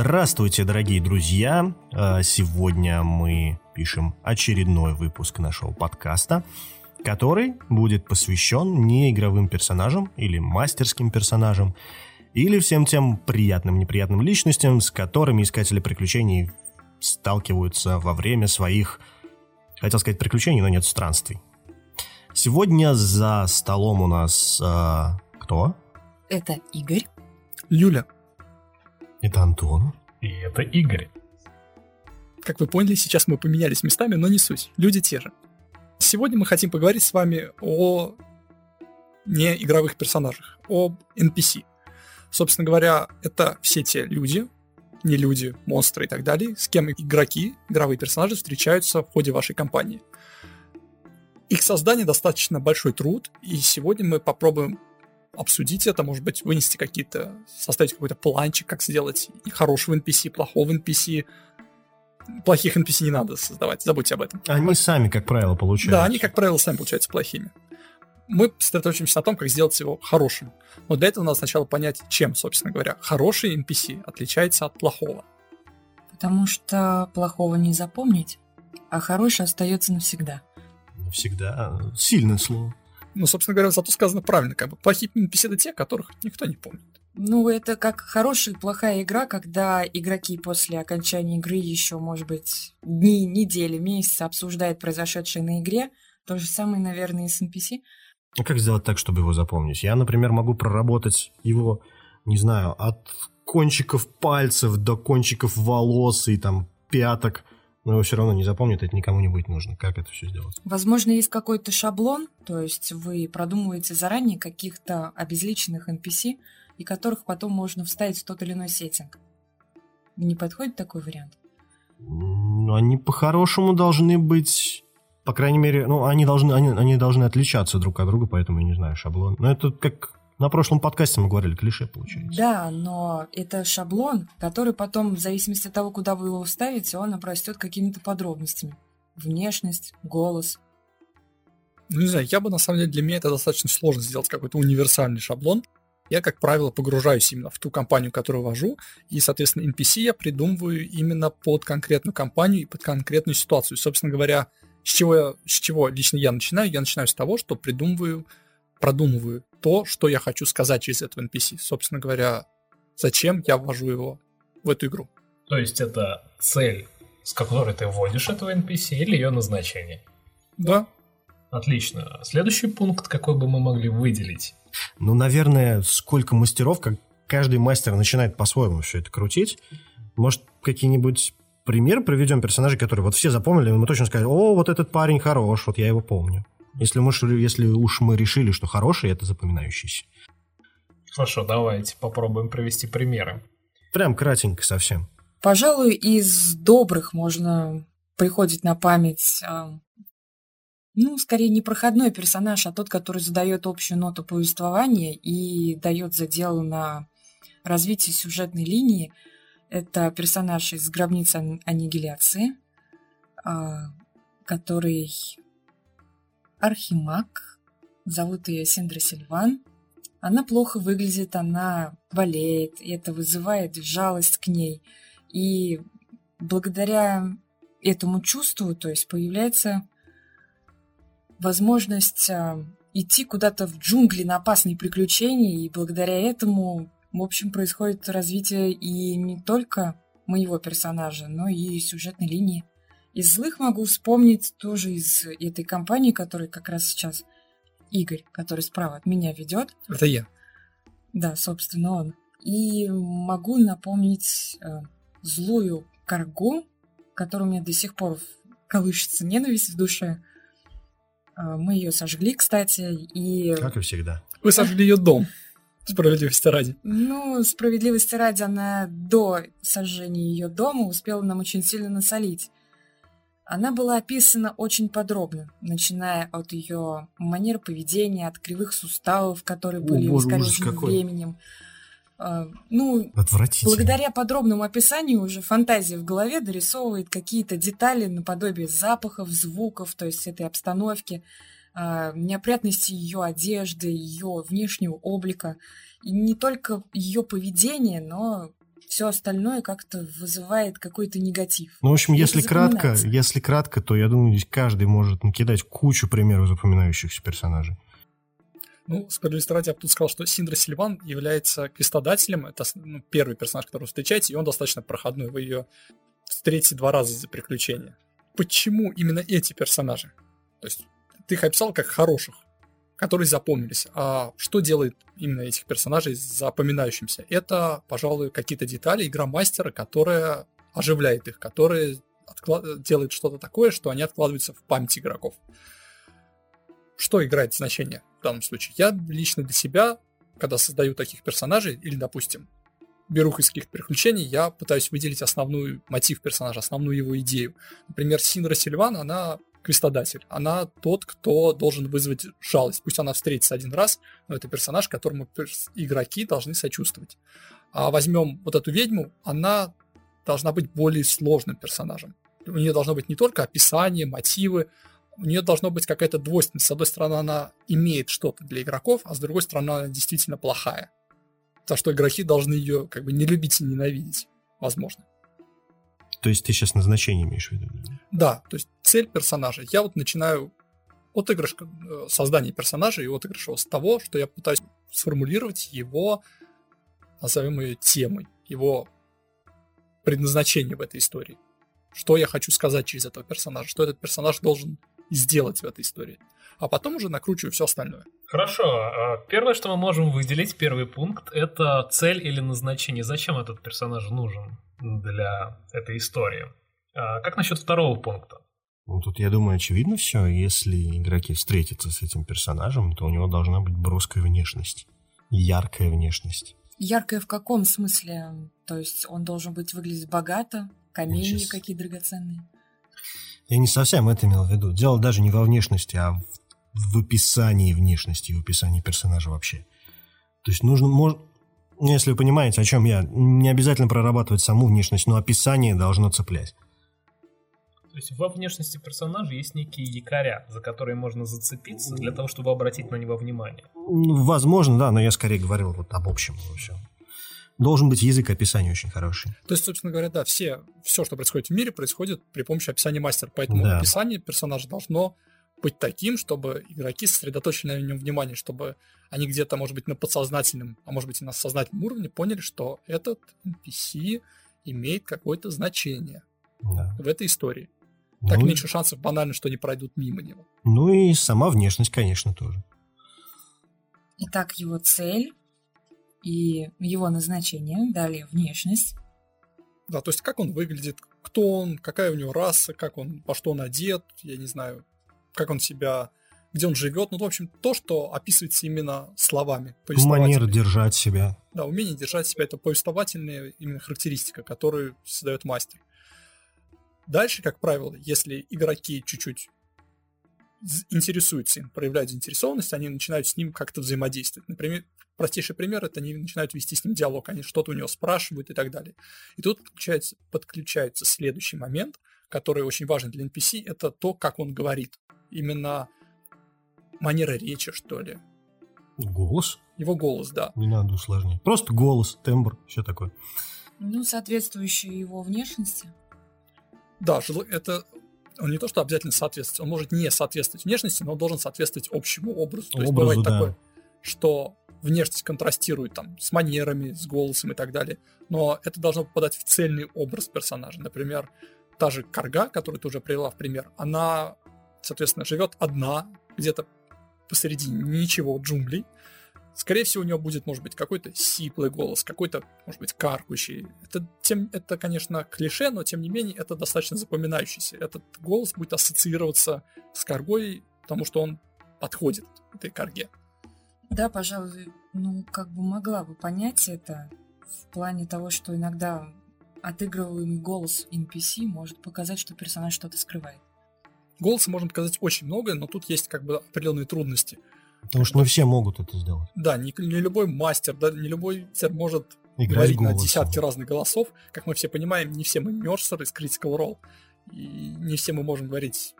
Здравствуйте, дорогие друзья! А, сегодня мы пишем очередной выпуск нашего подкаста, который будет посвящен не игровым персонажам или мастерским персонажам, или всем тем приятным-неприятным личностям, с которыми искатели приключений сталкиваются во время своих, хотел сказать, приключений, но нет, странствий. Сегодня за столом у нас э, кто? Это Игорь. Юля. Это Антон. И это Игорь. Как вы поняли, сейчас мы поменялись местами, но не суть. Люди те же. Сегодня мы хотим поговорить с вами о не игровых персонажах, об NPC. Собственно говоря, это все те люди, не люди, монстры и так далее, с кем игроки, игровые персонажи встречаются в ходе вашей кампании. Их создание достаточно большой труд, и сегодня мы попробуем обсудить это, может быть, вынести какие-то, составить какой-то планчик, как сделать хорошего NPC, плохого NPC. Плохих NPC не надо создавать, забудьте об этом. Они сами, как правило, получаются. Да, они, как правило, сами получаются плохими. Мы сосредоточимся на том, как сделать его хорошим. Но для этого надо сначала понять, чем, собственно говоря, хороший NPC отличается от плохого. Потому что плохого не запомнить, а хороший остается навсегда. Навсегда. Сильное слово. Ну, собственно говоря, зато сказано правильно, как бы плохие NPC это те, которых никто не помнит. Ну, это как хорошая и плохая игра, когда игроки после окончания игры еще, может быть, дни, недели, месяцы обсуждают произошедшее на игре. То же самое, наверное, и с NPC. А как сделать так, чтобы его запомнить? Я, например, могу проработать его, не знаю, от кончиков пальцев до кончиков волос и там пяток – но его все равно не запомнит, это никому не будет нужно. Как это все сделать? Возможно, есть какой-то шаблон, то есть вы продумываете заранее каких-то обезличенных NPC, и которых потом можно вставить в тот или иной сеттинг. Не подходит такой вариант? Ну, они по-хорошему должны быть по крайней мере, ну, они должны, они, они должны отличаться друг от друга, поэтому я не знаю, шаблон. Но это как на прошлом подкасте мы говорили, клише получается. Да, но это шаблон, который потом, в зависимости от того, куда вы его вставите, он обрастет какими-то подробностями. Внешность, голос. Ну, не знаю, я бы, на самом деле, для меня это достаточно сложно сделать какой-то универсальный шаблон. Я, как правило, погружаюсь именно в ту компанию, которую вожу, и, соответственно, NPC я придумываю именно под конкретную компанию и под конкретную ситуацию. Собственно говоря, с чего, я, с чего лично я начинаю? Я начинаю с того, что придумываю продумываю то, что я хочу сказать через этого NPC. Собственно говоря, зачем я ввожу его в эту игру. То есть это цель, с которой ты вводишь этого NPC или ее назначение? Да. Отлично. Следующий пункт, какой бы мы могли выделить? Ну, наверное, сколько мастеров, как каждый мастер начинает по-своему все это крутить. Может, какие-нибудь примеры приведем персонажей, которые вот все запомнили, и мы точно сказали, о, вот этот парень хорош, вот я его помню. Если, мы, если уж мы решили, что хороший, это запоминающийся. Хорошо, давайте попробуем провести примеры. Прям кратенько совсем. Пожалуй, из добрых можно приходит на память, а, ну, скорее не проходной персонаж, а тот, который задает общую ноту повествования и дает задел на развитие сюжетной линии. Это персонаж из «Гробницы аннигиляции», а, который архимаг, зовут ее Синдра Сильван. Она плохо выглядит, она болеет, и это вызывает жалость к ней. И благодаря этому чувству, то есть появляется возможность а, идти куда-то в джунгли на опасные приключения, и благодаря этому, в общем, происходит развитие и не только моего персонажа, но и сюжетной линии. Из злых могу вспомнить тоже из этой компании, которая как раз сейчас Игорь, который справа от меня ведет. Это я. Да, собственно, он. И могу напомнить э, злую каргу, которая у меня до сих пор колышется ненависть в душе. Э, мы ее сожгли, кстати, и... Как и всегда. Вы сожгли ее дом. Справедливости ради. Ну, справедливости ради, она до сожжения ее дома успела нам очень сильно насолить. Она была описана очень подробно, начиная от ее манер поведения, от кривых суставов, которые были О, искорежены временем. Uh, ну, благодаря подробному описанию уже фантазия в голове дорисовывает какие-то детали наподобие запахов, звуков, то есть этой обстановки, uh, неопрятности ее одежды, ее внешнего облика. И не только ее поведение, но все остальное как-то вызывает какой-то негатив. Ну, в общем, И это если кратко, если кратко, то я думаю, здесь каждый может накидать кучу примеров запоминающихся персонажей. Ну, справедливости ради, я бы тут сказал, что Синдра Сильван является квестодателем. Это ну, первый персонаж, которого вы встречаете, и он достаточно проходной. Вы ее встретите два раза за приключения. Почему именно эти персонажи? То есть ты их описал как хороших, которые запомнились. А что делает именно этих персонажей запоминающимся? Это, пожалуй, какие-то детали игромастера, которая оживляет их, которые откла- делает что-то такое, что они откладываются в память игроков. Что играет значение в данном случае? Я лично для себя, когда создаю таких персонажей, или, допустим, беру их из каких-то приключений, я пытаюсь выделить основную мотив персонажа, основную его идею. Например, Синдра Сильван, она квестодатель. Она тот, кто должен вызвать жалость. Пусть она встретится один раз, но это персонаж, которому игроки должны сочувствовать. А возьмем вот эту ведьму, она должна быть более сложным персонажем. У нее должно быть не только описание, мотивы, у нее должно быть какая-то двойственность. С одной стороны, она имеет что-то для игроков, а с другой стороны, она действительно плохая. За что игроки должны ее как бы не любить и ненавидеть, возможно. То есть ты сейчас назначение имеешь в виду? да? То есть цель персонажа. Я вот начинаю отыгрыш э, создания персонажа и отыгрыш его с того, что я пытаюсь сформулировать его, назовем ее темой, его предназначение в этой истории. Что я хочу сказать через этого персонажа, что этот персонаж должен сделать в этой истории. А потом уже накручиваю все остальное. Хорошо. а Первое, что мы можем выделить, первый пункт, это цель или назначение. Зачем этот персонаж нужен для этой истории? А Как насчет второго пункта? Ну, тут, я думаю, очевидно все. Если игроки встретятся с этим персонажем, то у него должна быть броская внешность. Яркая внешность. Яркое в каком смысле? То есть он должен быть выглядеть богато, камни Сейчас. какие драгоценные. Я не совсем это имел в виду. Дело даже не во внешности, а в, в описании внешности, в описании персонажа вообще. То есть нужно, мож... ну, если вы понимаете, о чем я, не обязательно прорабатывать саму внешность, но описание должно цеплять. То есть во внешности персонажа есть некие якоря, за которые можно зацепиться для того, чтобы обратить на него внимание. Возможно, да, но я скорее говорил вот об общем во всем. Должен быть язык описания очень хороший. То есть, собственно говоря, да, все, все, что происходит в мире, происходит при помощи описания мастера. Поэтому Да. описание персонажа должно быть таким, чтобы игроки сосредоточили на нем внимание, чтобы они где-то, может быть, на подсознательном, а может быть и на сознательном уровне поняли, что этот NPC имеет какое-то значение Да. в этой истории. Так ну, меньше шансов банально, что они пройдут мимо него. ну и сама внешность, конечно, тоже. Итак, его цель и его назначение, далее внешность. Да, то есть как он выглядит, кто он, какая у него раса, как он, во что он одет, я не знаю, как он себя, где он живет. Ну, в общем, то, что описывается именно словами. Манера держать себя. Да, умение держать себя это повествовательная именно характеристика, которую создает мастер. Дальше, как правило, если игроки чуть-чуть интересуются им, проявляют заинтересованность, они начинают с ним как-то взаимодействовать. Например, простейший пример это они начинают вести с ним диалог, они что-то у него спрашивают и так далее. И тут подключается, подключается следующий момент, который очень важен для NPC, это то, как он говорит. Именно манера речи, что ли. Голос? Его голос, да. Не надо усложнять. Просто голос, тембр, все такое. Ну, соответствующие его внешности. Да, это он не то, что обязательно соответствовать, он может не соответствовать внешности, но он должен соответствовать общему образу. То есть Образу, бывает да. такое, что внешность контрастирует там с манерами, с голосом и так далее, но это должно попадать в цельный образ персонажа. Например, та же Карга, которую ты уже привела в пример, она, соответственно, живет одна, где-то посреди ничего джунглей. Скорее всего, у нее будет, может быть, какой-то сиплый голос, какой-то, может быть, каркающий. Это, тем, это, конечно, клише, но, тем не менее, это достаточно запоминающийся. Этот голос будет ассоциироваться с каргой, потому что он подходит этой карге. Да, пожалуй, ну, как бы могла бы понять это в плане того, что иногда отыгрываемый голос NPC может показать, что персонаж что-то скрывает. Голоса можно показать очень многое, но тут есть как бы определенные трудности. Потому что не все могут это сделать. Да, не, не любой мастер, да, не любой мастер может Играть говорить на голосом. десятки разных голосов. Как мы все понимаем, не все мы мерсеры из Critical Role. И не все мы можем говорить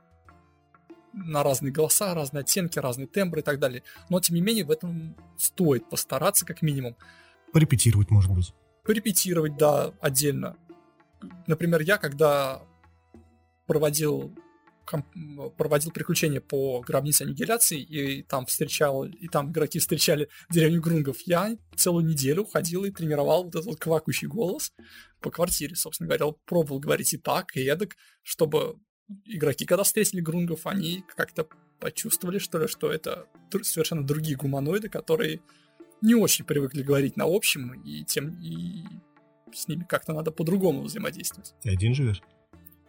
на разные голоса, разные оттенки, разные тембры и так далее. Но, тем не менее, в этом стоит постараться, как минимум. Порепетировать, может быть. порепетировать, да, отдельно. Например, я, когда проводил проводил приключения по гробнице аннигиляции, и там встречал, и там игроки встречали деревню Грунгов, я целую неделю ходил и тренировал вот этот вот квакающий голос по квартире, собственно говоря, пробовал говорить и так, и эдак, чтобы игроки, когда встретили Грунгов, они как-то почувствовали, что ли, что это совершенно другие гуманоиды, которые не очень привыкли говорить на общем, и тем и с ними как-то надо по-другому взаимодействовать. Ты один живешь?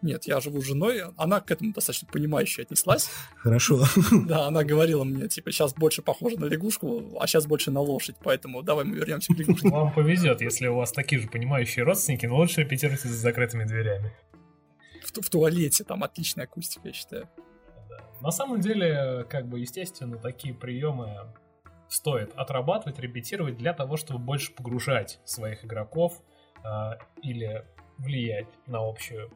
Нет, я живу с женой, она к этому достаточно понимающе отнеслась. Хорошо. Да, она говорила мне, типа, сейчас больше похоже на лягушку, а сейчас больше на лошадь, поэтому давай мы вернемся к лягушке. Вам повезет, если у вас такие же понимающие родственники, но лучше репетируйте за закрытыми дверями. В, в туалете там отличная акустика, я считаю. Да. На самом деле, как бы, естественно, такие приемы стоит отрабатывать, репетировать для того, чтобы больше погружать своих игроков э, или влиять на общую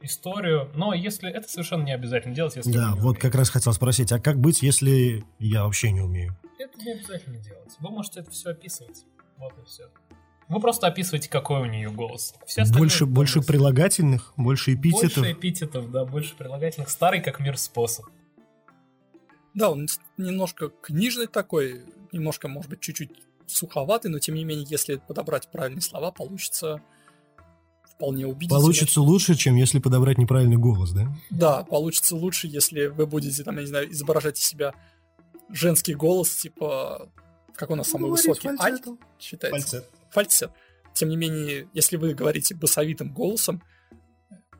историю, но если это совершенно не обязательно делать, если Да, вот умеете. как раз хотел спросить, а как быть, если я вообще не умею? Это не обязательно делать. Вы можете это все описывать. Вот и все. Вы просто описываете, какой у нее голос. Все больше, больше прилагательных, больше эпитетов. Больше эпитетов, да, больше прилагательных. Старый как мир способ. Да, он немножко книжный такой, немножко, может быть, чуть-чуть суховатый, но тем не менее, если подобрать правильные слова, получится вполне убедительно. Получится лучше, чем если подобрать неправильный голос, да? Да, получится лучше, если вы будете, там, я не знаю, изображать из себя женский голос, типа, как у нас самый высокий? Альт считается? Фальцет. Фальцет. Тем не менее, если вы говорите басовитым голосом,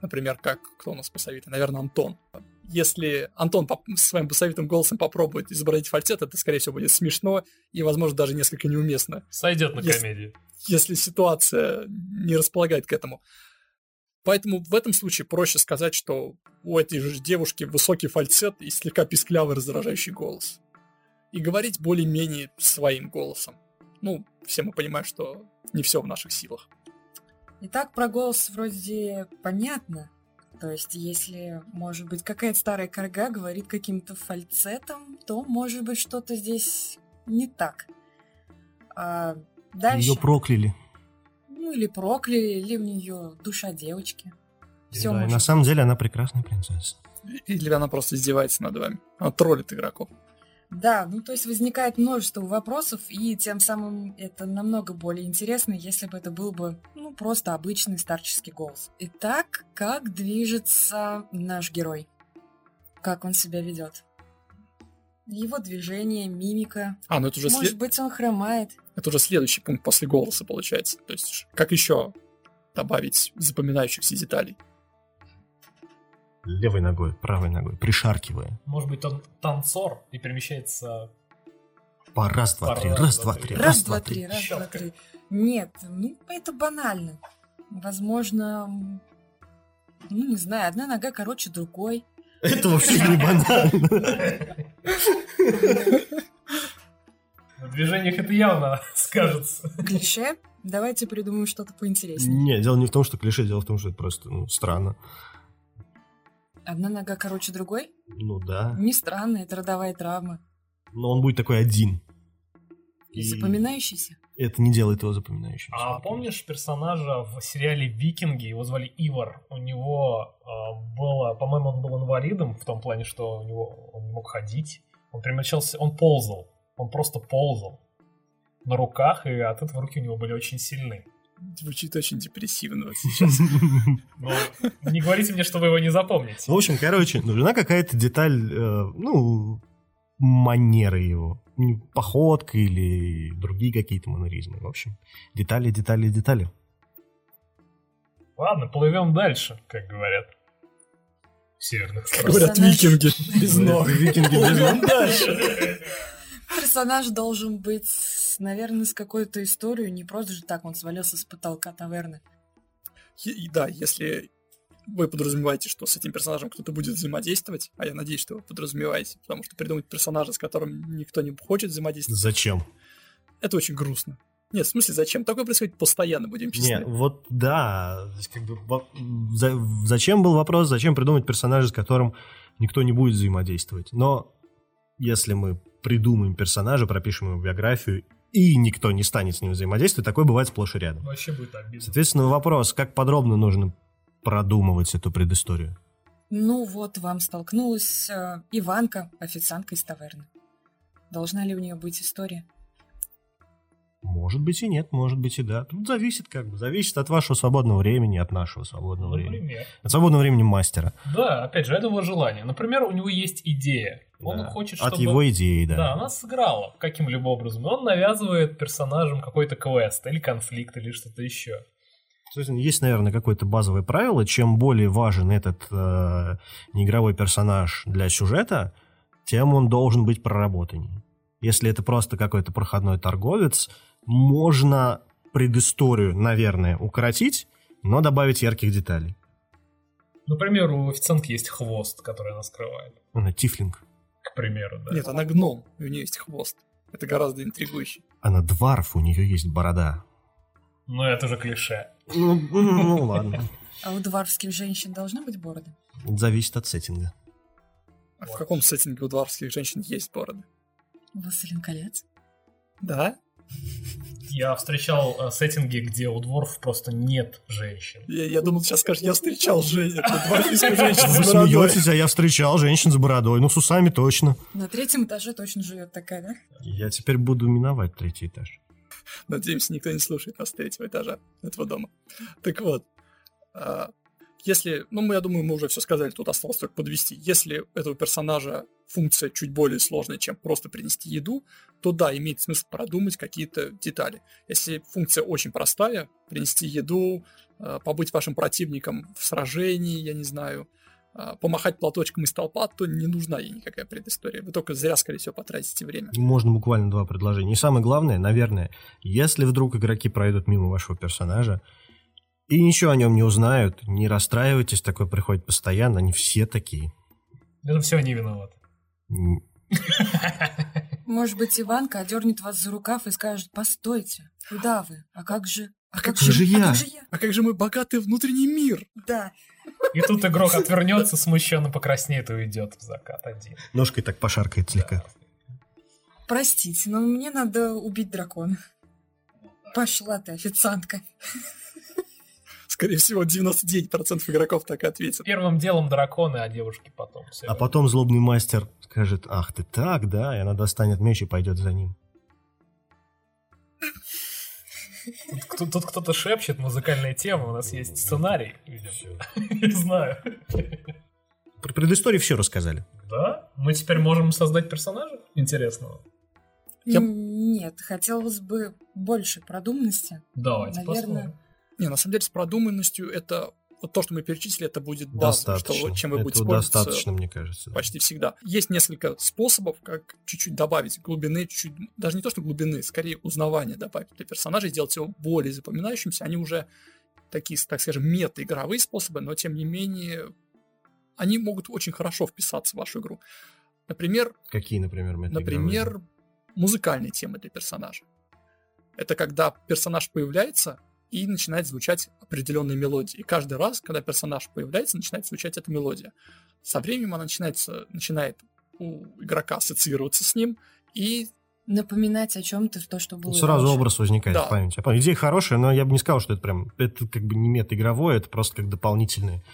например, как, кто у нас басовитый? Наверное, Антон. Если Антон по- своим басовитым голосом попробует изобразить фальцет, это, скорее всего, будет смешно и, возможно, даже несколько неуместно. Сойдет на если, комедию если ситуация не располагает к этому. Поэтому в этом случае проще сказать, что у этой же девушки высокий фальцет и слегка писклявый раздражающий голос. И говорить более-менее своим голосом. Ну, все мы понимаем, что не все в наших силах. Итак, про голос вроде понятно. То есть, если, может быть, какая-то старая корга говорит каким-то фальцетом, то, может быть, что-то здесь не так. А Дальше. Ее прокляли. Ну, или прокляли, или у нее душа девочки. Все да, на самом деле она прекрасная принцесса. Или она просто издевается над вами. Она троллит игроков. Да, ну то есть возникает множество вопросов, и тем самым это намного более интересно, если бы это был бы, ну, просто обычный старческий голос. Итак, как движется наш герой? Как он себя ведет? Его движение, мимика. А, ну это уже Может след... быть, он хромает. Это уже следующий пункт после голоса получается. То есть, как еще добавить запоминающихся деталей? Левой ногой, правой ногой, пришаркивая. Может быть, он танцор и перемещается... По раз, два, три, раз, два, три, раз, два, три, раз, два, три. Нет, ну, это банально. Возможно, ну, не знаю, одна нога короче другой. Это вообще не банально. В движениях это явно скажется. Клише? Давайте придумаем что-то поинтереснее. Не, дело не в том, что клише, дело в том, что это просто ну, странно. Одна нога короче другой? Ну да. Не странно, это родовая травма. Но он будет такой один. И, и запоминающийся? Это не делает его запоминающимся. А помнишь персонажа в сериале «Викинги», его звали Ивар, у него э, было, по-моему, он был инвалидом в том плане, что у него он не мог ходить, он перемещался, он ползал, он просто ползал на руках, и от этого руки у него были очень сильны. Звучит очень депрессивно сейчас. Ну, не говорите мне, что вы его не запомните. В общем, короче, нужна какая-то деталь, э, ну, манеры его. Походка или другие какие-то манеризмы. В общем, детали, детали, детали. Ладно, плывем дальше, как говорят. В северных странах. Говорят викинги без ног. Викинги без ног. дальше. Персонаж должен быть, наверное, с какой-то историей, не просто же так он свалился с потолка таверны. И, да, если вы подразумеваете, что с этим персонажем кто-то будет взаимодействовать, а я надеюсь, что вы подразумеваете, потому что придумать персонажа, с которым никто не хочет взаимодействовать... Зачем? Это очень грустно. Нет, в смысле, зачем? Такое происходит постоянно, будем честны. Нет, вот да. Как бы, за, зачем был вопрос, зачем придумать персонажа, с которым никто не будет взаимодействовать? Но если мы придумаем персонажа, пропишем его биографию и никто не станет с ним взаимодействовать, такое бывает сплошь и рядом. Вообще будет обидно. Соответственно, вопрос, как подробно нужно продумывать эту предысторию? Ну вот, вам столкнулась э, Иванка, официантка из таверны. Должна ли у нее быть история? Может быть и нет, может быть и да. Тут зависит как бы, зависит от вашего свободного времени, от нашего свободного времени. Например. От свободного времени мастера. Да, опять же, это его желание. Например, у него есть идея. Он Да. хочет, От чтобы... его идеи, да. Да, она сыграла каким-либо образом. И Он навязывает персонажам какой-то квест или конфликт или что-то еще. Соответственно, есть, наверное, какое-то базовое правило. Чем более важен этот э, неигровой персонаж для сюжета, тем он должен быть проработанней. Если это просто какой-то проходной торговец, можно предысторию, наверное, укоротить, но добавить ярких деталей. Например, у официантки есть хвост, который она скрывает. Она тифлинг. К примеру, да. Нет, она гном, и у нее есть хвост. Это гораздо интригующе. Она дварф, у нее есть борода. Но это же клише. Ну, ну, ладно. А у дварфских женщин должны быть бороды? Зависит от сеттинга. А в каком сеттинге у дворских женщин есть бороды? Властелин колец? Да? Я встречал э, сеттинги, где у дворф просто нет женщин. Я, я думал, сейчас скажешь, я встречал дворфийскую женщину Вы с бородой. смеетесь, а я встречал женщин с бородой. Ну, с усами точно. На третьем этаже точно живет такая, да? Я теперь буду миновать третий этаж. Надеемся, никто не слушает нас с третьего этажа этого дома. Так вот, а, если, ну, мы, я думаю, мы уже все сказали, тут осталось только подвести. Если этого персонажа функция чуть более сложная, чем просто принести еду, то да, имеет смысл продумать какие-то детали. Если функция очень простая, принести еду, а, побыть вашим противником в сражении, я не знаю, помахать платочком из толпа, то не нужна ей никакая предыстория. Вы только зря, скорее всего, потратите время. Можно буквально два предложения. И самое главное, наверное, если вдруг игроки пройдут мимо вашего персонажа и ничего о нем не узнают, не расстраивайтесь, такое приходит постоянно, они все такие. Это все они виноваты. Может быть, Иванка одернет вас за рукав и скажет, постойте, куда вы? А как же... А как же А я?» как же я? А как же мой богатый внутренний мир? Да. И тут игрок отвернется, смущенно покраснеет и уйдет в закат один. Ножкой так пошаркает слегка. Простите, но мне надо убить дракона. Пошла ты, официантка. Скорее всего, 99% игроков так и ответят. Первым делом драконы, а девушки потом. Всё. А потом злобный мастер скажет, ах ты так, да, и она достанет меч и пойдет за ним. Тут, тут кто-то шепчет, музыкальная тема, у нас есть сценарий. видимо. Не знаю. Про предысторию все рассказали. Да? Мы теперь можем создать персонажа интересного? Я- Нет, хотелось бы больше продуманности. Давайте Наверное. посмотрим. Не, на самом деле с продуманностью это вот то, что мы перечислили, это будет Достаточно. что, чем вы будете пользоваться достаточно, мне кажется. почти всегда. Есть несколько способов, как чуть-чуть добавить глубины, чуть даже не то, что глубины, скорее узнавания добавить для персонажа, сделать его более запоминающимся. Они уже такие, так скажем, мета-игровые способы, но тем не менее они могут очень хорошо вписаться в вашу игру. Например, Какие, например? Например, музыкальные темы для персонажа. Это когда персонаж появляется и начинает звучать определенная мелодия. И каждый раз, когда персонаж появляется, начинает звучать эта мелодия. Со временем она начинается, начинает у игрока ассоциироваться с ним, и Напоминать о чем-то, то, что было Ну, Сразу раньше. образ возникает Да. в памяти. Я понял. Идея хорошая, но я бы не сказал, что это прям... Это как бы не мета-игровое, это просто как дополнительная...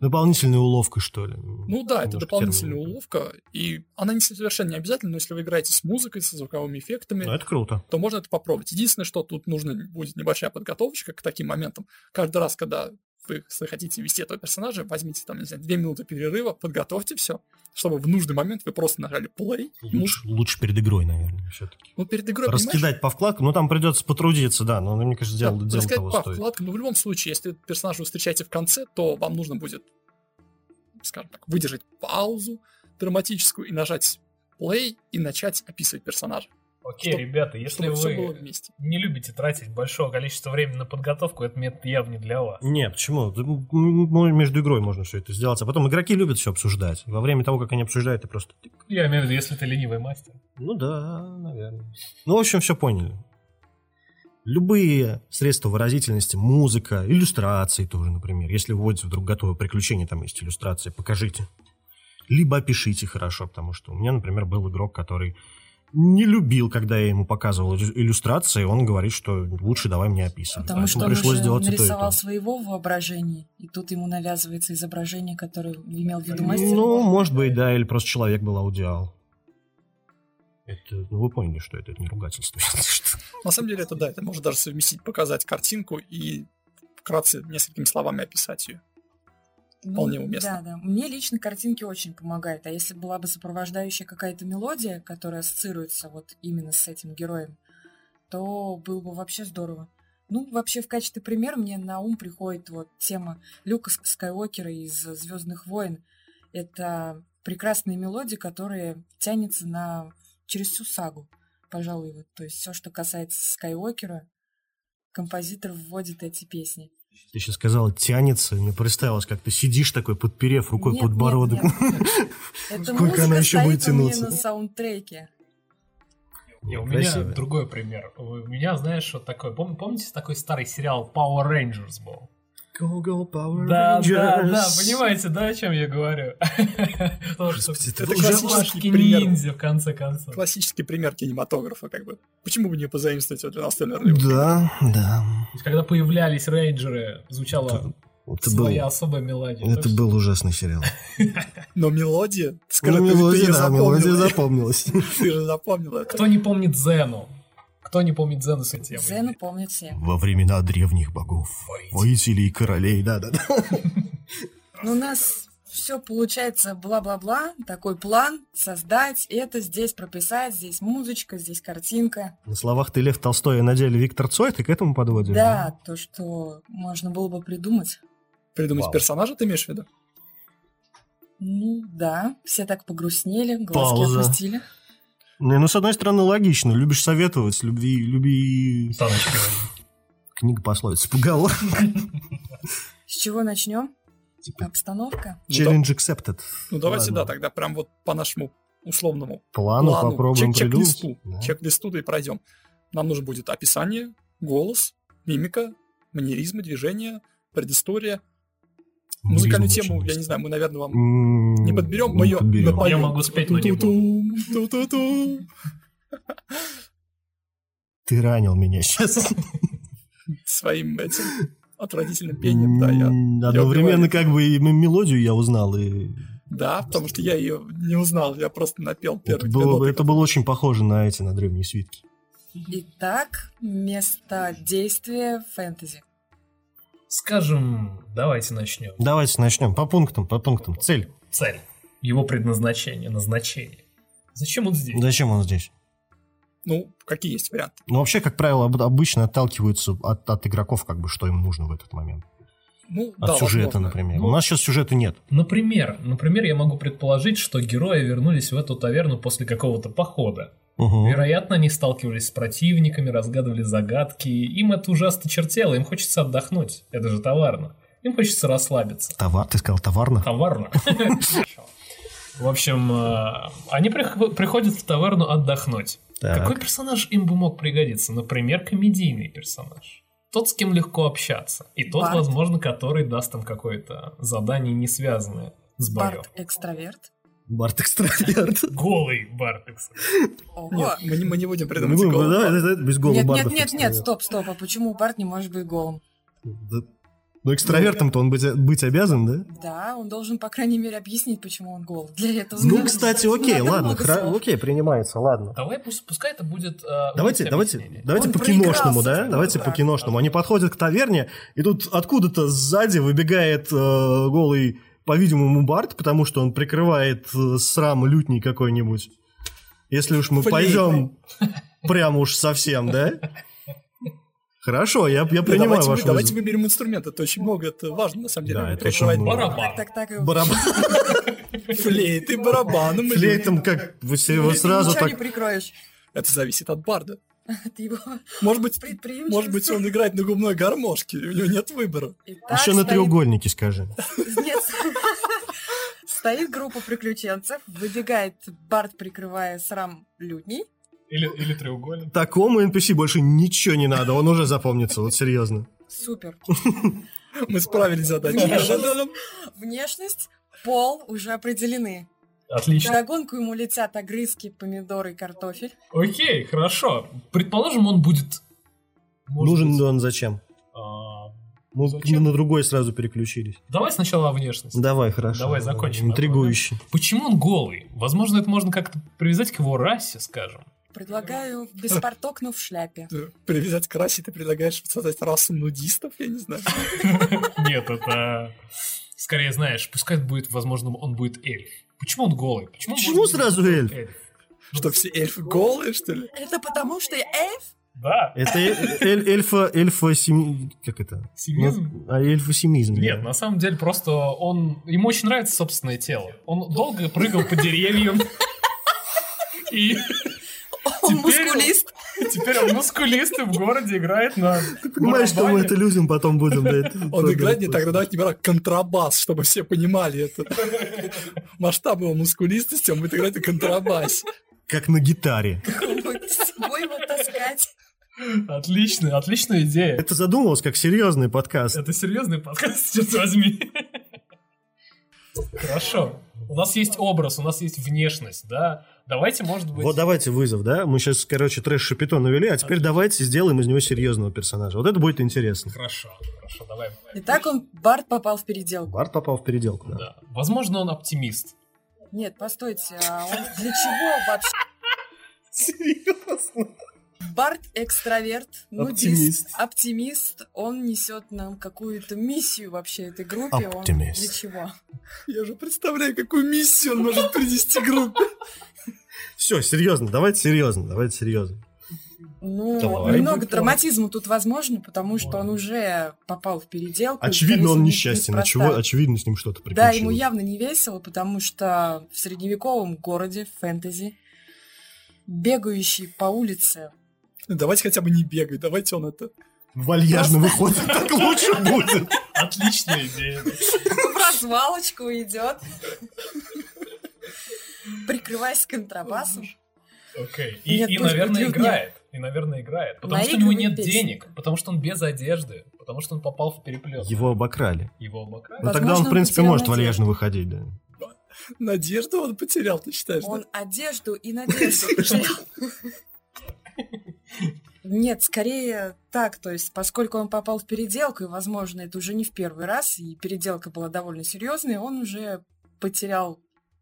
Дополнительная уловка, что ли. ну да, это дополнительная термин. уловка, и она не совершенно не обязательна, но если вы играете с музыкой, со звуковыми эффектами, Ну, это круто. то можно это попробовать. Единственное, что тут нужно будет небольшая подготовочка к таким моментам. Каждый раз, когда вы хотите вести этого персонажа, возьмите там, не знаю, две минуты перерыва, подготовьте все, чтобы в нужный момент вы просто нажали play. Ну, Лучше, лучше перед игрой, наверное, все-таки. ну, перед игрой, понимаешь, Раскидать по вкладкам, ну, там придется потрудиться, да, но мне кажется, да, дело, дело рассказать того по стоит. вкладкам, но в любом случае, если персонажа вы встречаете в конце, то вам нужно будет, скажем так, выдержать паузу драматическую и нажать play и начать описывать персонажа. Окей, Чтоб- ребята, если чтобы вы не любите тратить большое количество времени на подготовку, этот метод явно не для вас. Нет, почему? Между игрой можно все это сделать. А потом игроки любят все обсуждать. Во время того, как они обсуждают, ты просто... Я имею в виду, если ты ленивый мастер. Ну да, наверное. Ну, в общем, все поняли. Любые средства выразительности, музыка, иллюстрации тоже, например. Если вводится вдруг готовое приключение, там есть иллюстрации, покажите. Либо опишите хорошо, потому что у меня, например, был игрок, который не любил, когда я ему показывал иллю- иллюстрации, он говорит, что лучше давай мне описывай. Потому что он пришлось уже сделать и то, и то. нарисовал своего воображения, и тут ему навязывается изображение, которое имел в виду мастер. Ну, может быть, да, или просто человек был аудиал. Это, ну, вы поняли, что это, это не ругательство. На самом деле это да, это может даже совместить, показать картинку и вкратце несколькими словами описать ее. Вполне уместно. Да, да. Мне лично картинки очень помогают. А если была бы сопровождающая какая-то мелодия, которая ассоциируется вот именно с этим героем, то было бы вообще здорово. Ну, вообще, в качестве примера мне на ум приходит вот тема Люка Ск- Скайуокера из «Звездных войн». Это прекрасные мелодии, которые тянется на... через всю сагу, пожалуй. Вот. То есть все, что касается Скайуокера, композитор вводит эти песни. Ты сейчас сказала, тянется, мне представилось, как ты сидишь такой, подперев рукой Нет, нет, подбородок. нет. Это Сколько она еще будет тянуться? на саундтреке. Не, у Красиво. меня другой пример. У меня, знаешь, вот такой... пом- Помните такой старый сериал Power Rangers был? Go, go, Power Да, да, Rangers. да, понимаете, да, о чем я говорю? Господи, это классический пример. ниндзя, в конце концов. Классический пример кинематографа, как бы. Почему бы не позаимствовать его для настольной? Да, да. То есть, когда появлялись рейнджеры, звучала Это был, своя особая мелодия. это Так что- был ужасный сериал. Но мелодия, Ну, скажи, ты- ты мелодия, да, мелодия запомнила. запомнилась. Ты же запомнил это. Кто не помнит Зену? Кто не помнит Зену с этим? Зену помнят все. Во времена древних богов, воителей и королей, да-да-да. Но у нас все получается бла-бла-бла, такой план создать, это здесь прописать, здесь музычка, здесь картинка. На словах ты Лев Толстой, а на деле Виктор Цой, ты к этому подводишь? Да, то, что можно было бы придумать. Придумать Вау. персонажа ты имеешь в виду? Ну да, все так погрустнели, глазки Пауза. опустили. Не, ну, с одной стороны, логично. Любишь советовать, люби, люби... Таночки. Книга пословица, поговор. С чего начнем? Типа, Обстановка. Ну, Challenge accepted. Ну давайте, Ладно. да, тогда прям вот по нашему условному Плану плану, попробуем чек- придумать. чек-листу, Да. чек-листу, да и пройдем. Нам нужно будет описание, голос, мимика, манеризмы, движения, предыстория. Музыкальную Миризм тему, я не знаю, мы, наверное, вам не подберем, мы ее напоем. Я могу спеть, но не буду. Ты ранил меня сейчас. Своим этим отвратительным пением, да, я... Одновременно как бы и мелодию я узнал, и Да, потому что я ее не узнал, я просто напел это было, ноты. это было очень похоже на эти, на древние свитки. Итак, место действия фэнтези. Скажем, давайте начнем. Давайте начнем по пунктам, по пунктам. Цель. Цель. Его предназначение, назначение. Зачем он здесь? Зачем он здесь? Ну, какие есть варианты? Ну, вообще, как правило, об- обычно отталкиваются от, от игроков, как бы, что им нужно в этот момент. Ну, От да, сюжета, возможно. например. Ну, У нас сейчас сюжета нет. Например, например, я могу предположить, что герои вернулись в эту таверну после какого-то похода. Угу. Вероятно, они сталкивались с противниками, разгадывали загадки. Им это ужасно чертело, им хочется отдохнуть. Это же товарно. Им хочется расслабиться. Товар, ты сказал товарно? Товарно. В общем, э, они прих- приходят в таверну отдохнуть. Какой персонаж им бы мог пригодиться? Например, комедийный персонаж. Тот, с кем легко общаться. И тот, возможно, который даст им какое-то задание, не связанное с боем. Барт экстраверт. Барт экстраверт. Голый Бартекс. Ого. Нет, мы не, мы не будем давай, без голого Нет, нет, нет, нет, стоп, стоп. А почему Барт не может быть голым? Да. Ну, экстравертом-то он быть, быть обязан, да? Да, он должен, по крайней мере, объяснить, почему он гол. Для этого Ну, надо- кстати, окей, ладно, хра- окей, принимается, ладно. Давай, пусть, пускай это будет... э, Давайте, давайте, давайте Он по киношному, проигрался, да? Давайте да. по киношному. Они подходят к таверне, и тут откуда-то сзади выбегает э, голый, по-видимому, Барт, потому что он прикрывает э, срам лютней какой-нибудь. Если уж мы Флейтой. пойдем прямо уж совсем, да? Хорошо, я, я принимаю давайте, мы- вашу давайте выберем инструмент, это очень много, это важно, на самом деле. Да, это очень много. Барабан. Так, так, так. барабан. Флейты, барабаны. мы Флейтом как вы сразу так... не прикроешь. Это зависит от барда. Ты его Может быть, может быть, он играет на губной гармошке, у него нет выбора. Итак, Еще на стоит- треугольнике скажи. Нет. Стоит группа приключенцев, выбегает Барт, прикрывая срам лютней. Или, или треугольник. Такому NPC больше ничего не надо, он уже запомнится, вот серьезно. Супер. Мы справились с задачей. Внешность. Пол уже определены. Отлично. Догонку ему летят огрызки, помидоры и картофель. Окей, хорошо. Предположим, он будет... Нужен быть, он зачем? а, Мы Зачем? на другой сразу переключились. Давай сначала о внешности. Давай, хорошо. Давай закончим Интригующе. Почему он голый? Возможно, это можно как-то привязать к его расе, скажем. Предлагаю беспорток, но в шляпе. Ты Привязать к расе ты предлагаешь создать расу нудистов, я не знаю. Нет, это... Скорее, знаешь, пускай будет, возможно, он будет эльф. Почему он голый? Почему, Почему сразу эльф? Что, все эльфы голые, что ли? Это потому, что я эльф? Да. Это э- эль- эльфа, эльфа семи... Как это? Семизм? Ну, а эльфа-семизм. да. Нет, на самом деле просто он... Ему очень нравится собственное тело. Он долго прыгал по деревьям. И Он мускулист. теперь он мускулист и в городе играет на Понимаешь, что мы это людям потом будем... да, Он играет не тогда давайте не контрабас, чтобы все понимали это. Масштаб его мускулистости, он будет играть на контрабасе. Как на гитаре. Он будет с собой его таскать. Отлично, отличная идея. Это задумалось как серьезный подкаст. Это серьезный подкаст, черт возьми. Хорошо. У нас есть образ, у нас есть внешность, да? Давайте, может быть... Вот давайте вызов, да? Мы сейчас, короче, трэш шапито навели, а теперь давайте сделаем из него серьезного персонажа. Вот это будет интересно. Хорошо, хорошо, давай. Итак, он Барт попал в переделку. Барт попал в переделку, да. Да. Возможно, он оптимист. Нет, постойте, а он для чего вообще? Серьезно? Барт экстраверт, нудист, Оптимист. оптимист. Он несет нам какую-то миссию вообще этой группе. Он Оптимист. для чего? Я же представляю, какую миссию он может принести группе. Все, серьезно, давайте серьезно, давайте серьезно. Ну, Давай. немного драматизма тут возможно, потому что он уже попал в переделку. Очевидно, он несчастен, очевидно, очевидно, с ним что-то Да, приключилось. ему явно не весело, потому что в средневековом городе, в фэнтези, бегающий по улице Давайте хотя бы не бегай, давайте он это... Вальяжно выходит, так лучше будет. Отличная идея. в развалочку идет, прикрываясь контрабасом. Окей. И, наверное, играет. И, наверное, играет. Потому что у него нет денег. Потому что он без одежды. Потому что он попал в переплет. Его обокрали. Его обокрали. Ну тогда он, в принципе, может вальяжно выходить, да. Надежду он потерял, ты считаешь? да? Он одежду и надежду потерял. Нет, скорее так, то есть, поскольку он попал в переделку, и, возможно, это уже не в первый раз, и переделка была довольно серьезной, он уже потерял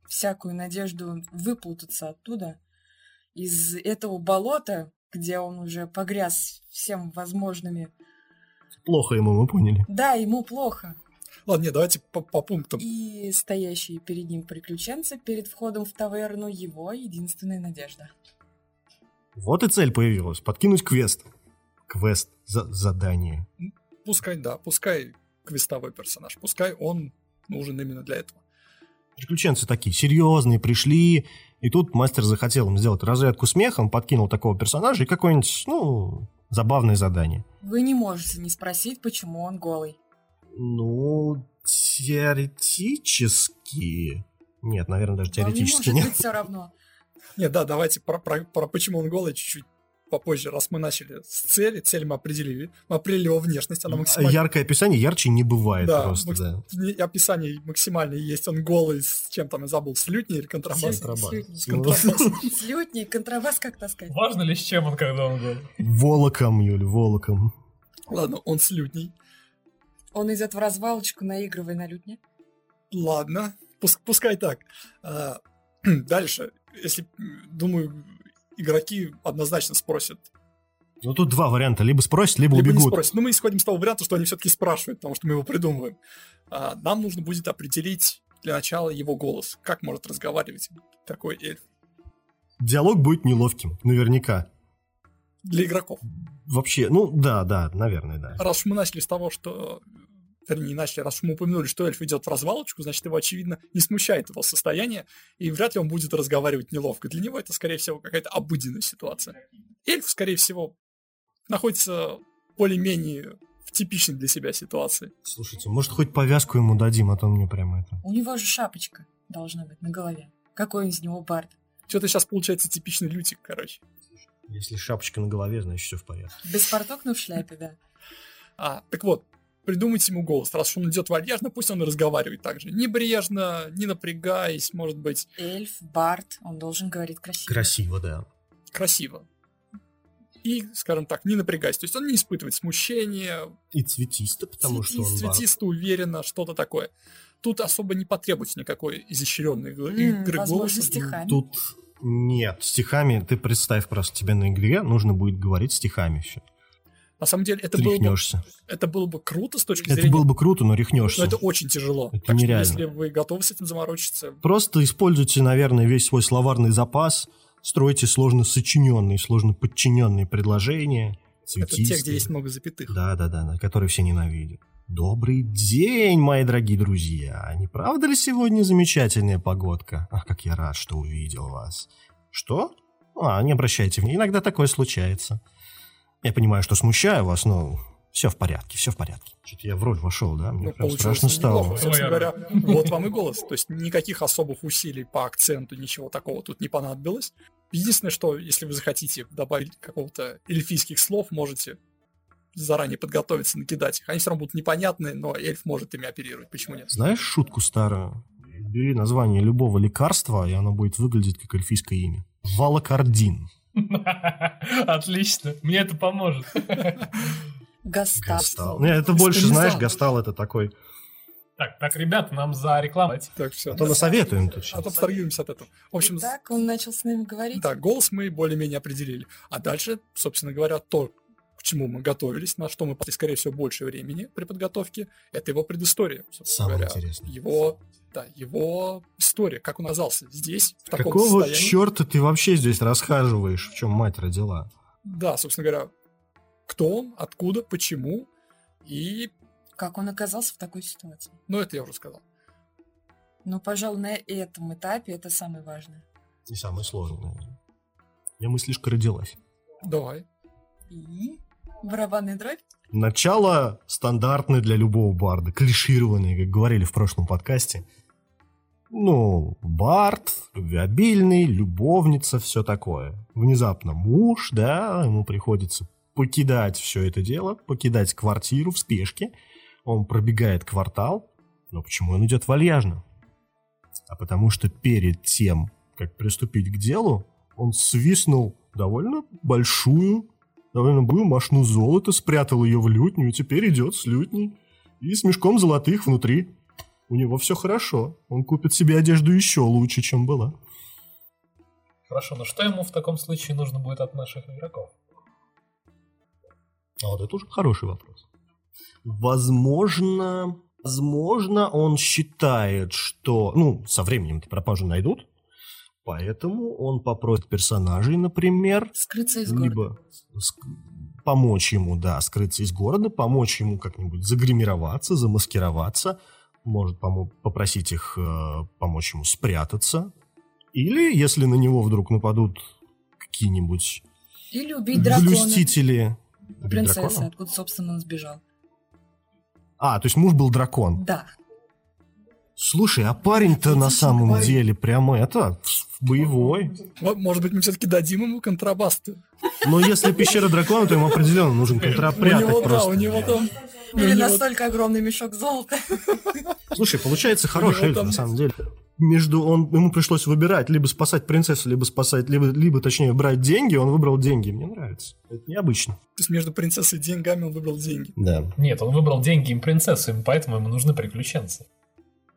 всякую надежду выплутаться оттуда, из этого болота, где он уже погряз всем возможными. Плохо ему, мы поняли. Да, ему плохо. Ладно, нет, давайте по, по пунктам. И стоящие перед ним приключенцы перед входом в таверну его единственная надежда. Вот и цель появилась. Подкинуть квест. Квест. За задание. Пускай, да, пускай квестовой персонаж, пускай он нужен именно для этого. Приключенцы такие серьезные, пришли, и тут мастер захотел им сделать разрядку смехом, подкинул такого персонажа и какое-нибудь, ну, забавное задание. Вы не можете не спросить, почему он голый. Ну, теоретически... Нет, наверное, даже Вам не теоретически может нет. быть все равно. Нет, да, давайте про, про- про почему он голый чуть-чуть попозже, раз мы начали с цели, цель мы определили, мы определили его внешность, она максимально... Яркое описание ярче не бывает Да, просто, макс- да. Описание максимально есть, он голый, с чем там я забыл, с лютней или контрабас? Слют- Контрабас. слютни. С. Слютни, контрабас как таскать? Важно ли с чем он, когда он был? Волоком, Юль, волоком. Ладно, он с лютней. Он идет в развалочку, наигрывая на лютне. Ладно, пус- пускай так. А, Дальше, если, думаю, игроки однозначно спросят. Ну, тут два варианта. Либо спросят, либо, Либо не убегут. спросят. Но мы исходим с того варианта, что они все-таки спрашивают, потому что мы его придумываем. А, Нам нужно будет определить для начала его голос. Как может разговаривать такой эльф? Диалог будет неловким, наверняка. Для игроков. Вообще, ну, да, да, наверное, да. Раз уж мы начали с того, что... Вернее, не начали, раз уж мы упомянули, что эльф идет в развалочку, значит, его, очевидно, не смущает его состояние, и вряд ли он будет разговаривать неловко. Для него это, скорее всего, какая-то обыденная ситуация. Эльф, скорее всего, находится более-менее в типичной для себя ситуации. Слушайте, может, хоть повязку ему дадим, а то мне прямо это... У него же шапочка должна быть на голове. Какой он из него бард? Что-то сейчас получается типичный лютик, короче. Если шапочка на голове, значит, все в порядке. Без порток, но в шляпе, да. А, так вот, придумайте ему голос. Раз уж он идет вальяжно, пусть он и разговаривает так же. Небрежно, не напрягаясь, может быть, Эльф, Барт, он должен говорить красиво. Красиво, да. красиво. И, скажем так, не напрягаясь. То есть он не испытывает смущения, И цветисто, потому что он цветист, бард. цветисто, уверенно, что-то такое. Тут особо не потребуется никакой изощренной игры М, игры возможно, голоса. стихами. Тут нет, стихами, ты представь просто, тебе на игре нужно будет говорить стихами еще. На самом деле, это было, бы, это было бы круто с точки Это зрения... было бы круто, но Но рехнешься. это очень тяжело. Это так нереально. что, если вы готовы с этим заморочиться, Просто используйте, наверное, весь свой словарный запас, стройте сложно сочиненные, сложно подчиненные предложения, это те, где цветистые. есть много запятых. Да, да, да, да, которые все ненавидят. Добрый день, мои дорогие друзья! Не правда ли сегодня замечательная погодка? Ах, как я рад, что увидел вас. Что? А, не обращайте внимания, иногда такое случается. Я понимаю, что смущаю вас, но все в порядке, все в порядке. Что-то я в роль вошел, да? Мне Ну, прям страшно стало. неплохо. Собственно говоря, вот вам и голос. То есть никаких особых усилий по акценту, ничего такого тут не понадобилось. Единственное, что если вы захотите добавить какого-то эльфийских слов, можете заранее подготовиться, накидать их. Они все равно будут непонятные, но эльф может ими оперировать. Почему нет? Знаешь шутку старую? Бери название любого лекарства, и оно будет выглядеть как эльфийское имя. Валокардин. Отлично, мне это поможет. Гастав. Гастал. Не, это больше, знаешь, Гастал это такой... Так, так, ребята, нам за рекламу. Так, все. А то насоветуем тут А сейчас. то абстрагируемся от этого. В общем, Так, он начал с нами говорить. да, голос мы более-менее определили. А дальше, собственно говоря, то, к чему мы готовились, на что мы потратили, скорее всего, больше времени при подготовке, это его предыстория. собственно Самое говоря. интересное. Его, да, его история, как он оказался здесь, в таком Какого состоянии. черта ты вообще здесь расхаживаешь, в чем мать родила? Да, собственно говоря, кто он, откуда, почему, и, Как он оказался в такой ситуации. ну, это я уже сказал. Но, пожалуй, на этом этапе это самое важное. И самое сложное. Я мыслишка родилась. Давай. И барабанная дробь. Начало стандартное для любого барда, клишированное, как говорили в прошлом подкасте. Ну, бард, любвеобильный, любовница, все такое. Внезапно муж, да, ему приходится покидать все это дело, покидать квартиру в спешке. Он пробегает квартал, но почему он идет вальяжно? А потому что перед тем, как приступить к делу, он свистнул довольно большую довольно был машину золота, спрятал ее в лютню и теперь идет с лютней. И с мешком золотых внутри. У него все хорошо. Он купит себе одежду еще лучше, чем была. Хорошо, но что ему в таком случае нужно будет от наших игроков? А вот это уже хороший вопрос. Возможно, возможно, он считает, что... Ну, со временем-то пропажу найдут. Поэтому он попросит персонажей, например, Скрыться из города. либо помочь ему, да, скрыться из города, помочь ему как-нибудь загримироваться, замаскироваться, может попросить их э, помочь ему спрятаться, или если на него вдруг нападут какие-нибудь Или убить дракона. блюстители. Дракона? откуда, собственно, он сбежал. А, то есть муж был дракон. Да. Слушай, а парень-то на самом парень. деле прямо это, боевой. Мо- Может быть, мы все-таки дадим ему контрабас. Но если пещера дракона, то ему определенно нужен У контрапрятать него, да, просто. у него там... у Или него- настолько огромный мешок золота. Слушай, получается хороший эльф, там- на самом деле. Между он ему пришлось выбирать либо спасать принцессу, либо спасать, либо, либо точнее брать деньги. Он выбрал деньги. Мне нравится. Это необычно. То есть между принцессой и деньгами он выбрал деньги. Да. Нет, он выбрал деньги им принцессу, им поэтому ему нужны приключенцы.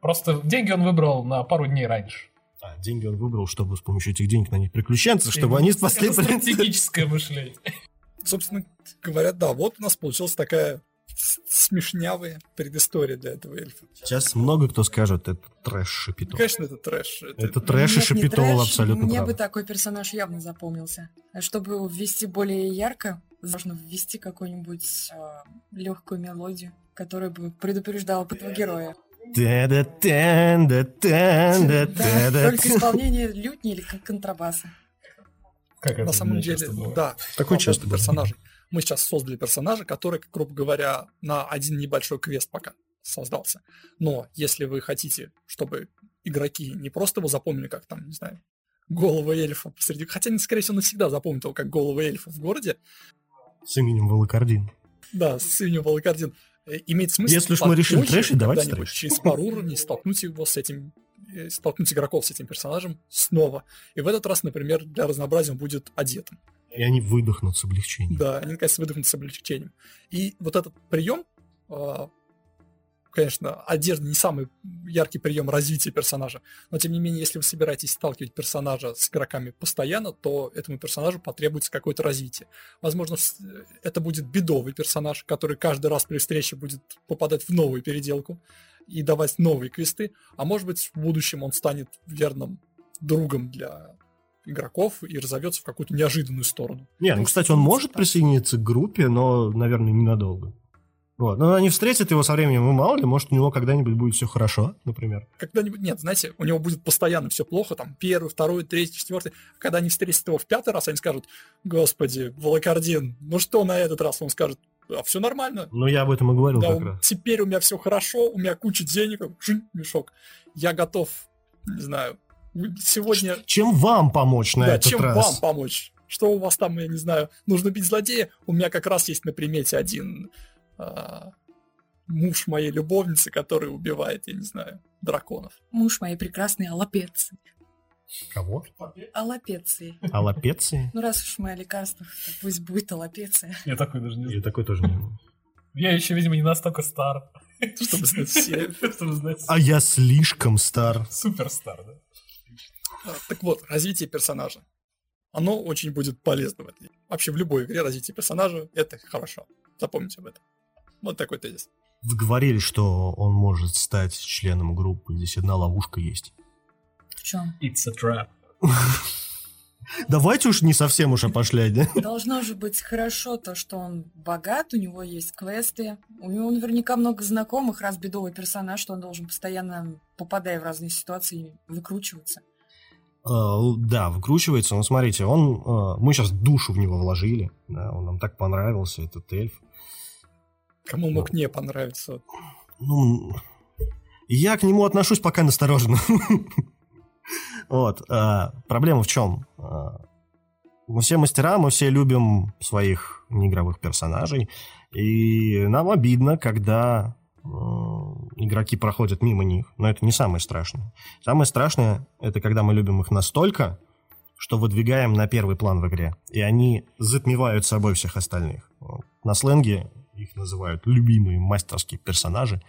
Просто деньги он выбрал на пару дней раньше. А деньги он выбрал, чтобы с помощью этих денег нанять приключенцев, чтобы они Это спасли принцессу. стратегическое мышление. Собственно говоря, да, вот у нас получилась такая смешнявая предыстория для этого эльфа. Сейчас много кто скажет, это трэш шапито. Конечно, это трэш. Это, Это трэш и Нет, не шапито трэш. абсолютно Мне правда. бы такой персонаж явно запомнился. А чтобы его ввести более ярко, можно ввести какую-нибудь легкую мелодию, которая бы предупреждала этого героя. Только исполнение лютни или контрабаса. Как это на самом деле, да. Такое по часто персонажей. Мы сейчас создали персонажа, который, грубо говоря, на один небольшой квест пока создался. Но если вы хотите, чтобы игроки не просто его запомнили, как там, не знаю, голову эльфа посреди... Хотя скорее всего, навсегда запомнят его как голову эльфа в городе. С именем Волокордин. Да, с именем Волокордин. Э, Имеет смысл Если уж мы попозже трэшить, давайте трэшить. через пару уровней столкнуть его с этим, э, столкнуть игроков с этим персонажем снова. И в этот раз, например, для разнообразия он будет одетым. И они выдохнут с облегчением. Да, они наконец выдохнут с облегчением. И вот этот прием, а, конечно, одежда не самый яркий прием развития персонажа, но тем не менее, если вы собираетесь сталкивать персонажа с игроками постоянно, то этому персонажу потребуется какое-то развитие. Возможно, с- это будет бедовый персонаж, который каждый раз при встрече будет попадать в новую переделку и давать новые квесты, а может быть, в будущем он станет верным другом для игроков и разовьется в какую-то неожиданную сторону. Не, ну, кстати, он может присоединиться к группе, но, наверное, ненадолго. Вот. Но они встретят его со временем, и мало ли, может, у него когда-нибудь будет все хорошо, например. когда-нибудь, нет, знаете, у него будет постоянно все плохо, там, первый, второй, третий, четвертый. А Когда они встретят его в пятый раз, они скажут, господи, Волокордин, ну что на этот раз? Он скажет, а все нормально. Ну, я об этом и говорил Да, как раз. теперь у меня все хорошо, у меня куча денег, мешок. Я готов, не знаю, сегодня, Чем вам помочь на да, этот чем раз? вам помочь? Что у вас там, я не знаю, нужно бить злодея? У меня как раз есть на примете один а, муж моей любовницы, который убивает, я не знаю, драконов. Муж моей прекрасной аллопеции. Кого? Аллопеции. Аллопеции? Ну, раз уж мы о лекарствах, то пусть будет аллопеция. Я такой даже не знаю. Я такой тоже не знаю. Я еще, видимо, не настолько стар, чтобы знать все. чтобы знать. А я слишком стар. Суперстар, да. А, Так вот, развитие персонажа. Оно очень будет полезно в этой. Вообще в любой игре развитие персонажа — это хорошо. Запомните об этом. Вот такой тезис. Вы говорили, что он может стать членом группы. Здесь одна ловушка есть. В чем? It's a trap. Давайте уж не совсем уж опошлять, да? Должно же быть хорошо то, что он богат, у него есть квесты, у него наверняка много знакомых, раз бедовый персонаж, что он должен постоянно, попадая в разные ситуации, выкручиваться. А, Да, выкручивается. Но смотрите, он, а, мы сейчас душу в него вложили. Да, он нам так понравился, этот эльф. Кому мог не понравиться. Ну, я к нему отношусь пока настороженно. Вот. а, Проблема в чем? А, Мы все мастера, мы все любим своих неигровых персонажей. И нам обидно, когда э, игроки проходят мимо них. Но это не самое страшное. Самое страшное, это когда мы любим их настолько, что выдвигаем на первый план в игре. И они затмевают собой всех остальных. На сленге их называют любимые мастерские персонажи.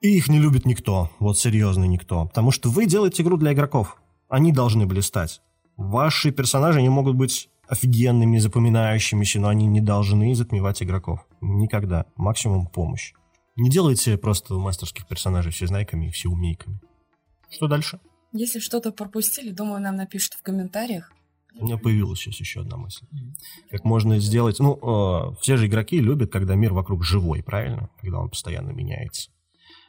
И их не любит никто, вот серьезно никто. Потому что вы делаете игру для игроков. Они должны блистать. Ваши персонажи не могут быть офигенными, запоминающимися, но они не должны затмевать игроков. Никогда. Максимум помощь. Не делайте просто мастерских персонажей всезнайками и всеумейками. Что дальше? Если что-то пропустили, думаю, нам напишут в комментариях. У меня появилась сейчас еще одна мысль. Как можно сделать... Ну, э, все же игроки любят, когда мир вокруг живой, правильно? Когда он постоянно меняется.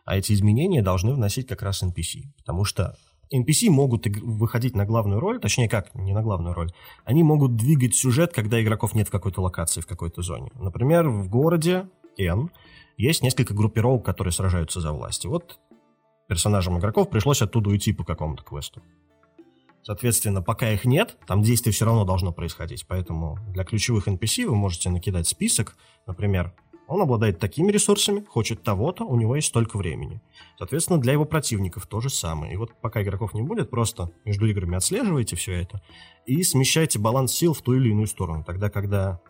А эти изменения должны вносить как раз NPC. Потому что NPC могут выходить на главную роль, точнее как, не на главную роль. Они могут двигать сюжет, когда игроков нет в какой-то локации, в какой-то зоне. Например, в городе N есть несколько группировок, которые сражаются за власть. И вот персонажам игроков пришлось оттуда уйти по какому-то квесту. Соответственно, пока их нет, там действие все равно должно происходить. Поэтому для ключевых NPC вы можете накидать список. Например, он обладает такими ресурсами, хочет того-то, у него есть столько времени. Соответственно, для его противников то же самое. И вот пока игроков не будет, просто между играми отслеживайте все это и смещайте баланс сил в ту или иную сторону. Тогда, когда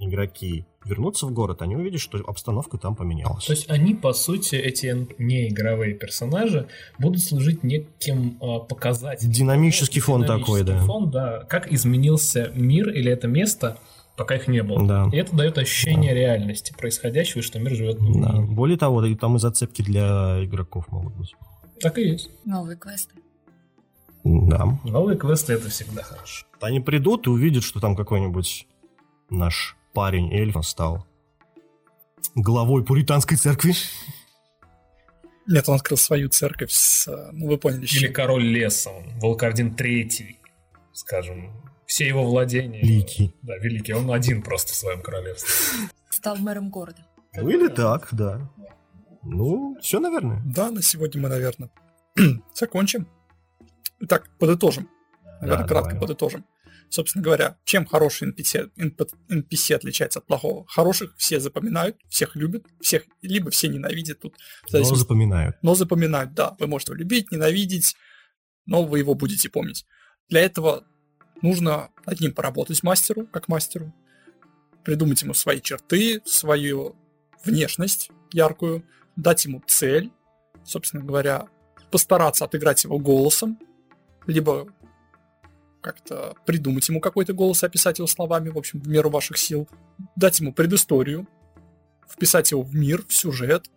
игроки вернутся в город, они увидят, что обстановка там поменялась. То есть они, по сути, эти неигровые персонажи будут служить неким а, показателем. Динамический фон такой, да. фон, да. Как изменился мир или это место, пока их не было. Да. И это дает ощущение реальности происходящего, что мир живет. Да. Более того, там и зацепки для игроков могут быть. Так и есть. Новые квесты. Да. Новые квесты это всегда хорошо. Они придут и увидят, что там какой-нибудь наш парень эльф стал главой пуританской церкви. Нет, он открыл свою церковь с... э, Ну, вы поняли, Или чем. король леса, он, Волкардин Третий, скажем. Все его владения. Великий. Да, великий. Он один просто в своем королевстве. Стал мэром города. Ну или так, да. Ну, все, наверное. Да, на сегодня мы, наверное, закончим. Итак, подытожим. Наверное, Да, кратко давай. подытожим. Собственно говоря, чем хороший NPC, NPC отличается от плохого? Хороших все запоминают, всех любят, всех, либо все ненавидят тут. Но запоминают. Но запоминают, да. Вы можете его любить, ненавидеть, но вы его будете помнить. Для этого нужно над ним поработать мастеру, как мастеру, придумать ему свои черты, свою внешность яркую, дать ему цель, собственно говоря, постараться отыграть его голосом, либо как-то придумать ему какой-то голос, описать его словами, в общем, в меру ваших сил, дать ему предысторию, вписать его в мир, в сюжет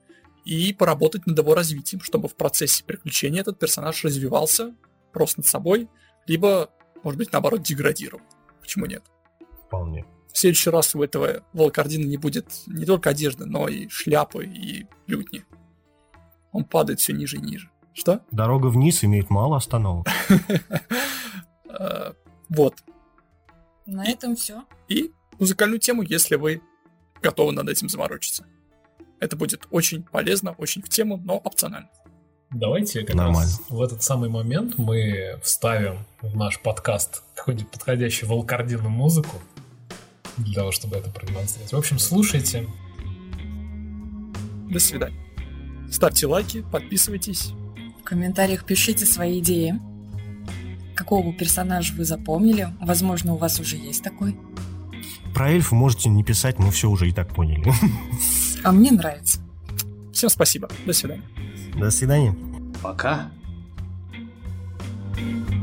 и поработать над его развитием, чтобы в процессе приключения этот персонаж развивался просто над собой, либо, может быть, наоборот, деградировал. Почему нет? Вполне. В следующий раз у этого волокордина не будет не только одежды, но и шляпы, и лютни. Он падает все ниже и ниже. Что? Дорога вниз имеет мало остановок. Э, вот. На этом все. И музыкальную тему, если вы готовы над этим заморочиться. Это будет очень полезно, очень в тему, но опционально. Давайте как Нормально. раз в этот самый момент мы вставим в наш подкаст какую-нибудь подходящую волкардину музыку для того, чтобы это продемонстрировать. В общем, слушайте. До свидания. Ставьте лайки, подписывайтесь. В комментариях пишите свои идеи какого персонажа вы запомнили, возможно, у вас уже есть такой. Про эльфа можете не писать, мы все уже и так поняли. А мне нравится. Всем спасибо. До свидания. До свидания. Пока. thank you